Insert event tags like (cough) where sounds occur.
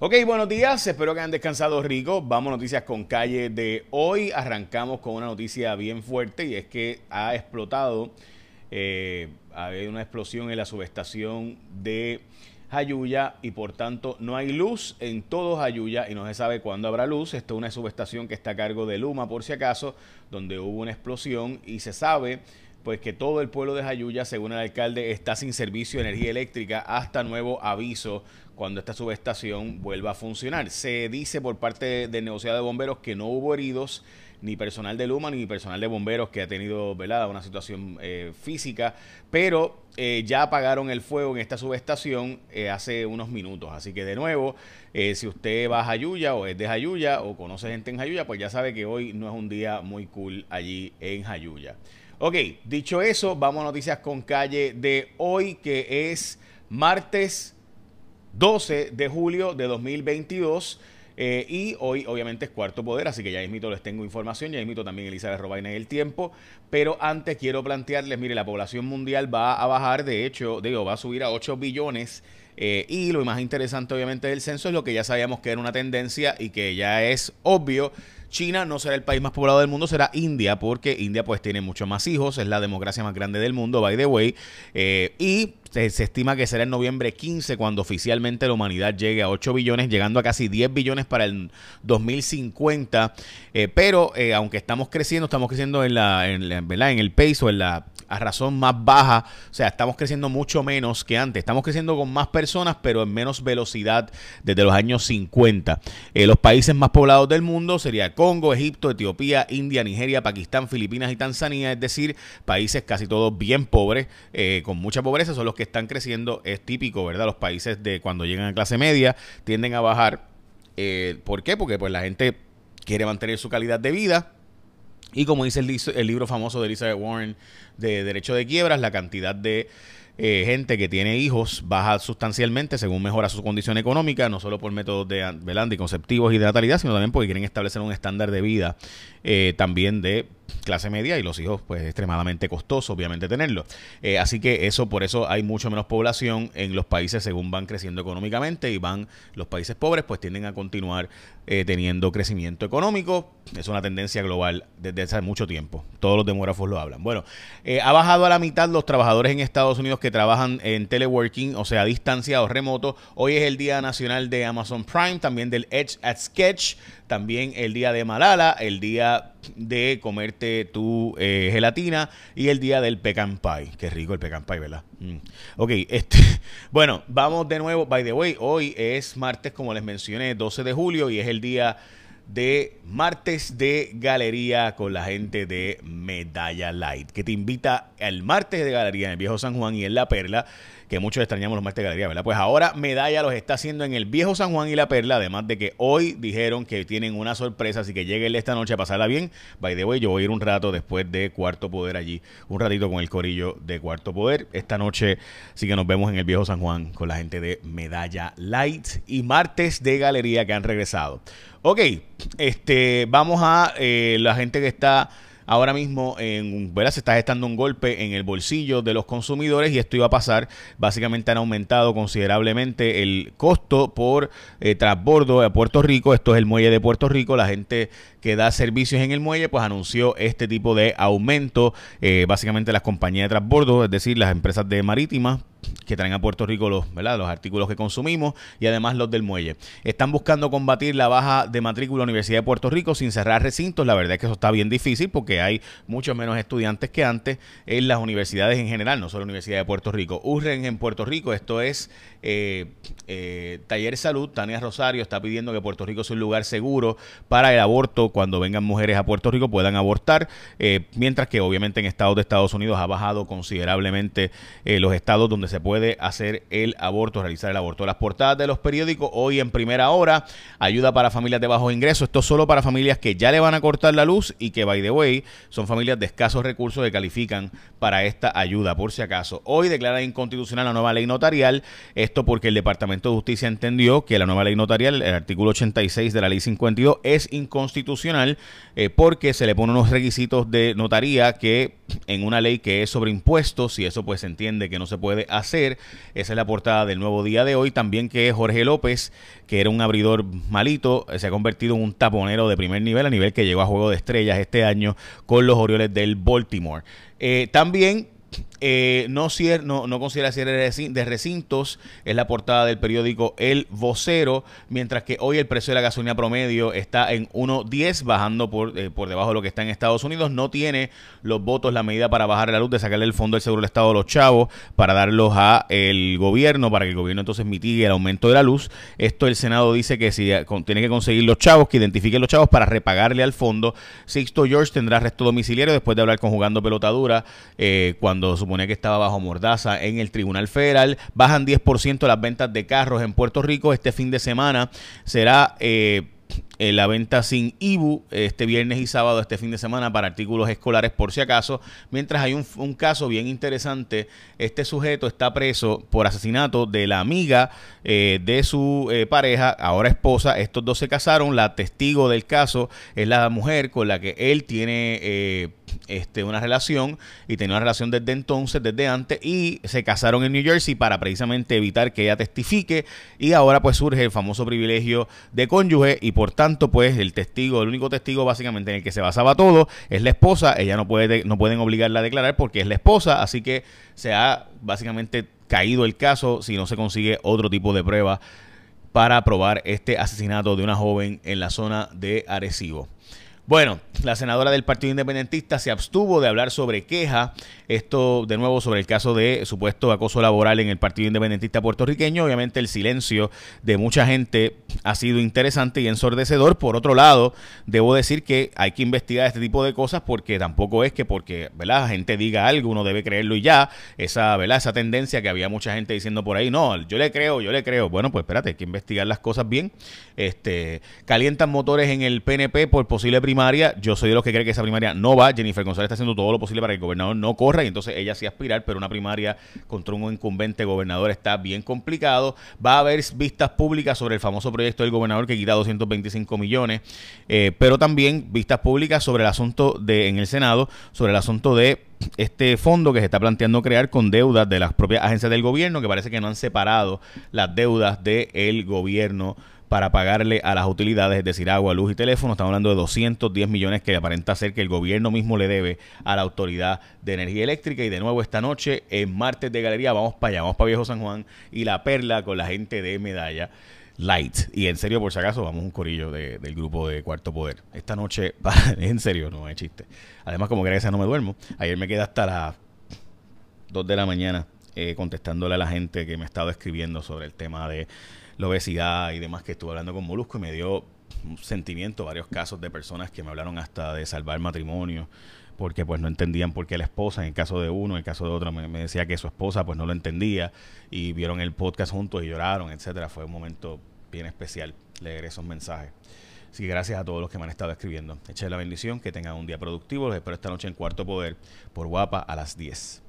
Ok, buenos días, espero que hayan descansado rico. Vamos a noticias con calle de hoy. Arrancamos con una noticia bien fuerte y es que ha explotado, eh, ha habido una explosión en la subestación de Jayuya y por tanto no hay luz en todo Jayuya y no se sabe cuándo habrá luz. Esto es una subestación que está a cargo de Luma por si acaso, donde hubo una explosión y se sabe pues que todo el pueblo de Jayuya, según el alcalde, está sin servicio de energía eléctrica hasta nuevo aviso cuando esta subestación vuelva a funcionar. Se dice por parte del negociado de bomberos que no hubo heridos, ni personal de Luma, ni personal de bomberos que ha tenido velada una situación eh, física, pero eh, ya apagaron el fuego en esta subestación eh, hace unos minutos. Así que de nuevo, si usted va a Jayuya o es de Jayuya o conoce gente en Jayuya, pues ya sabe que hoy no es un día muy cool allí en Jayuya. Ok, dicho eso, vamos a noticias con calle de hoy, que es martes 12 de julio de 2022. Eh, y hoy, obviamente, es cuarto poder, así que ya mismito les tengo información, ya mismito también Elizabeth Robaina en el tiempo. Pero antes quiero plantearles, mire, la población mundial va a bajar, de hecho, digo, va a subir a 8 billones. Eh, y lo más interesante, obviamente, del censo es lo que ya sabíamos que era una tendencia y que ya es obvio. China no será el país más poblado del mundo, será India, porque India pues tiene muchos más hijos, es la democracia más grande del mundo, by the way, eh, y se, estima que será en noviembre 15 cuando oficialmente la humanidad llegue a 8 billones, llegando a casi 10 billones para el 2050, eh, pero aunque estamos creciendo, estamos creciendo en, la, en, en el pace o en la a razón más baja, o sea, estamos creciendo mucho menos que antes, estamos creciendo con más personas, pero en menos velocidad desde los años 50. Eh, los países más poblados del mundo serían Congo, Egipto, Etiopía, India, Nigeria, Pakistán, Filipinas y Tanzania, es decir, países casi todos bien pobres, eh, con mucha pobreza, son los que están creciendo, es típico, ¿verdad? Los países de cuando llegan a clase media tienden a bajar. Eh, ¿Por qué? Porque pues la gente quiere mantener su calidad de vida y como dice el, libro famoso de Elizabeth Warren de Derecho de Quiebras, la cantidad de eh, gente que tiene hijos baja sustancialmente según mejora su condición económica, no solo por métodos de anticonceptivos y de natalidad, sino también porque quieren establecer un estándar de vida eh, también de clase media y los hijos pues extremadamente costoso obviamente tenerlo. Eh, así que eso por eso hay mucho menos población en los países según van creciendo económicamente y van los países pobres pues tienden a continuar eh, teniendo crecimiento económico. Es una tendencia global desde hace mucho tiempo. Todos los demógrafos lo hablan. Bueno ha bajado a la mitad los trabajadores en Estados Unidos que trabajan en teleworking o sea a distancia o remoto. Hoy es el día nacional de Amazon Prime también del Edge at Sketch también el día de Malala, el día de comerte tu eh, gelatina y el día del pecan pie. Qué rico el pecan pie, ¿verdad? Mm. Ok, este, (laughs) bueno, vamos de nuevo. By the way, hoy es martes, como les mencioné, 12 de julio y es el día de martes de galería con la gente de Medalla Light, que te invita al martes de galería en el Viejo San Juan y en La Perla que muchos extrañamos los martes de galería, ¿verdad? Pues ahora Medalla los está haciendo en el viejo San Juan y la Perla, además de que hoy dijeron que tienen una sorpresa, así que lleguen esta noche a pasarla bien. By the way, yo voy a ir un rato después de Cuarto Poder allí, un ratito con el corillo de Cuarto Poder. Esta noche sí que nos vemos en el viejo San Juan con la gente de Medalla Light y martes de galería que han regresado. Ok, este, vamos a eh, la gente que está ahora mismo en, ¿verdad? se está gestando un golpe en el bolsillo de los consumidores y esto iba a pasar. Básicamente han aumentado considerablemente el costo por eh, transbordo a Puerto Rico. Esto es el muelle de Puerto Rico. La gente que da servicios en el muelle pues anunció este tipo de aumento. Eh, básicamente las compañías de transbordo, es decir, las empresas de marítimas que traen a Puerto Rico los, ¿verdad? los artículos que consumimos y además los del muelle. Están buscando combatir la baja de matrícula Universidad de Puerto Rico sin cerrar recintos. La verdad es que eso está bien difícil porque hay muchos menos estudiantes que antes en las universidades en general, no solo la Universidad de Puerto Rico. URREN en Puerto Rico, esto es eh, eh, Taller Salud, Tania Rosario está pidiendo que Puerto Rico sea un lugar seguro para el aborto cuando vengan mujeres a Puerto Rico puedan abortar, eh, mientras que obviamente en estados de Estados Unidos ha bajado considerablemente los estados donde se puede hacer el aborto, realizar el aborto. Las portadas de los periódicos hoy en primera hora, ayuda para familias de bajos ingresos, esto solo para familias que ya le van a cortar la luz y que, by the way, son familias de escasos recursos que califican para esta ayuda, por si acaso. Hoy declara inconstitucional la nueva ley notarial, esto porque el Departamento de Justicia entendió que la nueva ley notarial, el artículo 86 de la ley 52, es inconstitucional eh, porque se le pone unos requisitos de notaría que en una ley que es sobre impuestos, y eso pues se entiende que no se puede hacer, ayer. Esa es la portada del nuevo día de hoy. También que Jorge López, que era un abridor malito, se ha convertido en un taponero de primer nivel, a nivel que llegó a Juego de Estrellas este año con los Orioles del Baltimore. Eh, también eh, no, no, no, considera cierre de recintos, es la portada del periódico El Vocero, mientras que hoy el precio de la gasolina promedio está en 1.10, bajando por, eh, por debajo de lo que está en Estados Unidos. No tiene los votos la medida para bajar la luz, de sacarle el fondo del seguro del Estado a los chavos, para darlos a el gobierno, para que el gobierno entonces mitigue el aumento de la luz. Esto el Senado dice que si eh, tiene que conseguir los chavos, que identifiquen los chavos para repagarle al fondo. Sixto George tendrá arresto domiciliario después de hablar con jugando pelotadura cuando su suponía que estaba bajo mordaza en el Tribunal Federal. Bajan 10% las ventas de carros en Puerto Rico. Este fin de semana será... Eh, eh, la venta sin IBU este viernes y sábado, este fin de semana, para artículos escolares por si acaso. Mientras hay un, caso bien interesante, este sujeto está preso por asesinato de la amiga eh, de su pareja, ahora esposa. Estos dos se casaron. La testigo del caso es la mujer con la que él tiene este, una relación y tenía una relación desde entonces, desde antes, y se casaron en New Jersey para precisamente evitar que ella testifique. Y ahora pues surge el famoso privilegio de cónyuge y por tanto pues el testigo, el único testigo básicamente en el que se basaba todo es la esposa. Ella no puede, no pueden obligarla a declarar porque es la esposa, así que se ha básicamente caído el caso si no se consigue otro tipo de prueba para probar este asesinato de una joven en la zona de Arecibo. Bueno, la senadora del Partido Independentista se abstuvo de hablar sobre queja, esto de nuevo sobre el caso de supuesto acoso laboral en el Partido Independentista puertorriqueño. Obviamente el silencio de mucha gente ha sido interesante y ensordecedor. Por otro lado, debo decir que hay que investigar este tipo de cosas porque tampoco es que porque ¿verdad? la gente diga algo uno debe creerlo y ya. Esa, ¿verdad? esa tendencia que había mucha gente diciendo por ahí, no, yo le creo, yo le creo. Bueno, pues espérate, hay que investigar las cosas bien. Este, calientan motores en el PNP por posible primaria yo soy de los que cree que esa primaria no va. Jennifer González está haciendo todo lo posible para que el gobernador no corra y entonces ella sí aspirar, pero una primaria contra un incumbente gobernador está bien complicado. Va a haber vistas públicas sobre el famoso proyecto del gobernador que quita 225 millones, eh, pero también vistas públicas sobre el asunto de en el Senado, sobre el asunto de este fondo que se está planteando crear con deudas de las propias agencias del gobierno, que parece que no han separado las deudas del gobierno para pagarle a las utilidades, es decir, agua, luz y teléfono. Estamos hablando de 210 millones que aparenta ser que el gobierno mismo le debe a la Autoridad de Energía Eléctrica. Y de nuevo esta noche, en martes de galería, vamos para allá, vamos para Viejo San Juan y la perla con la gente de Medalla. Light. Y en serio, por si acaso, vamos un corillo del grupo de Cuarto Poder. Esta noche, (laughs) en serio, no es chiste. Además, como que no me duermo. Ayer me quedé hasta las 2 de la mañana eh, contestándole a la gente que me estaba escribiendo sobre el tema de la obesidad y demás que estuve hablando con Molusco y me dio un sentimiento, varios casos de personas que me hablaron hasta de salvar matrimonio porque pues no entendían por qué la esposa, en el caso de uno, en el caso de otro, me, decía que su esposa pues no lo entendía y vieron el podcast juntos y lloraron, etcétera. Fue un momento bien especial leer esos mensajes. Así que gracias a todos los que me han estado escribiendo. Echen la bendición, que tengan un día productivo. Los espero esta noche en Cuarto Poder por Guapa a las 10.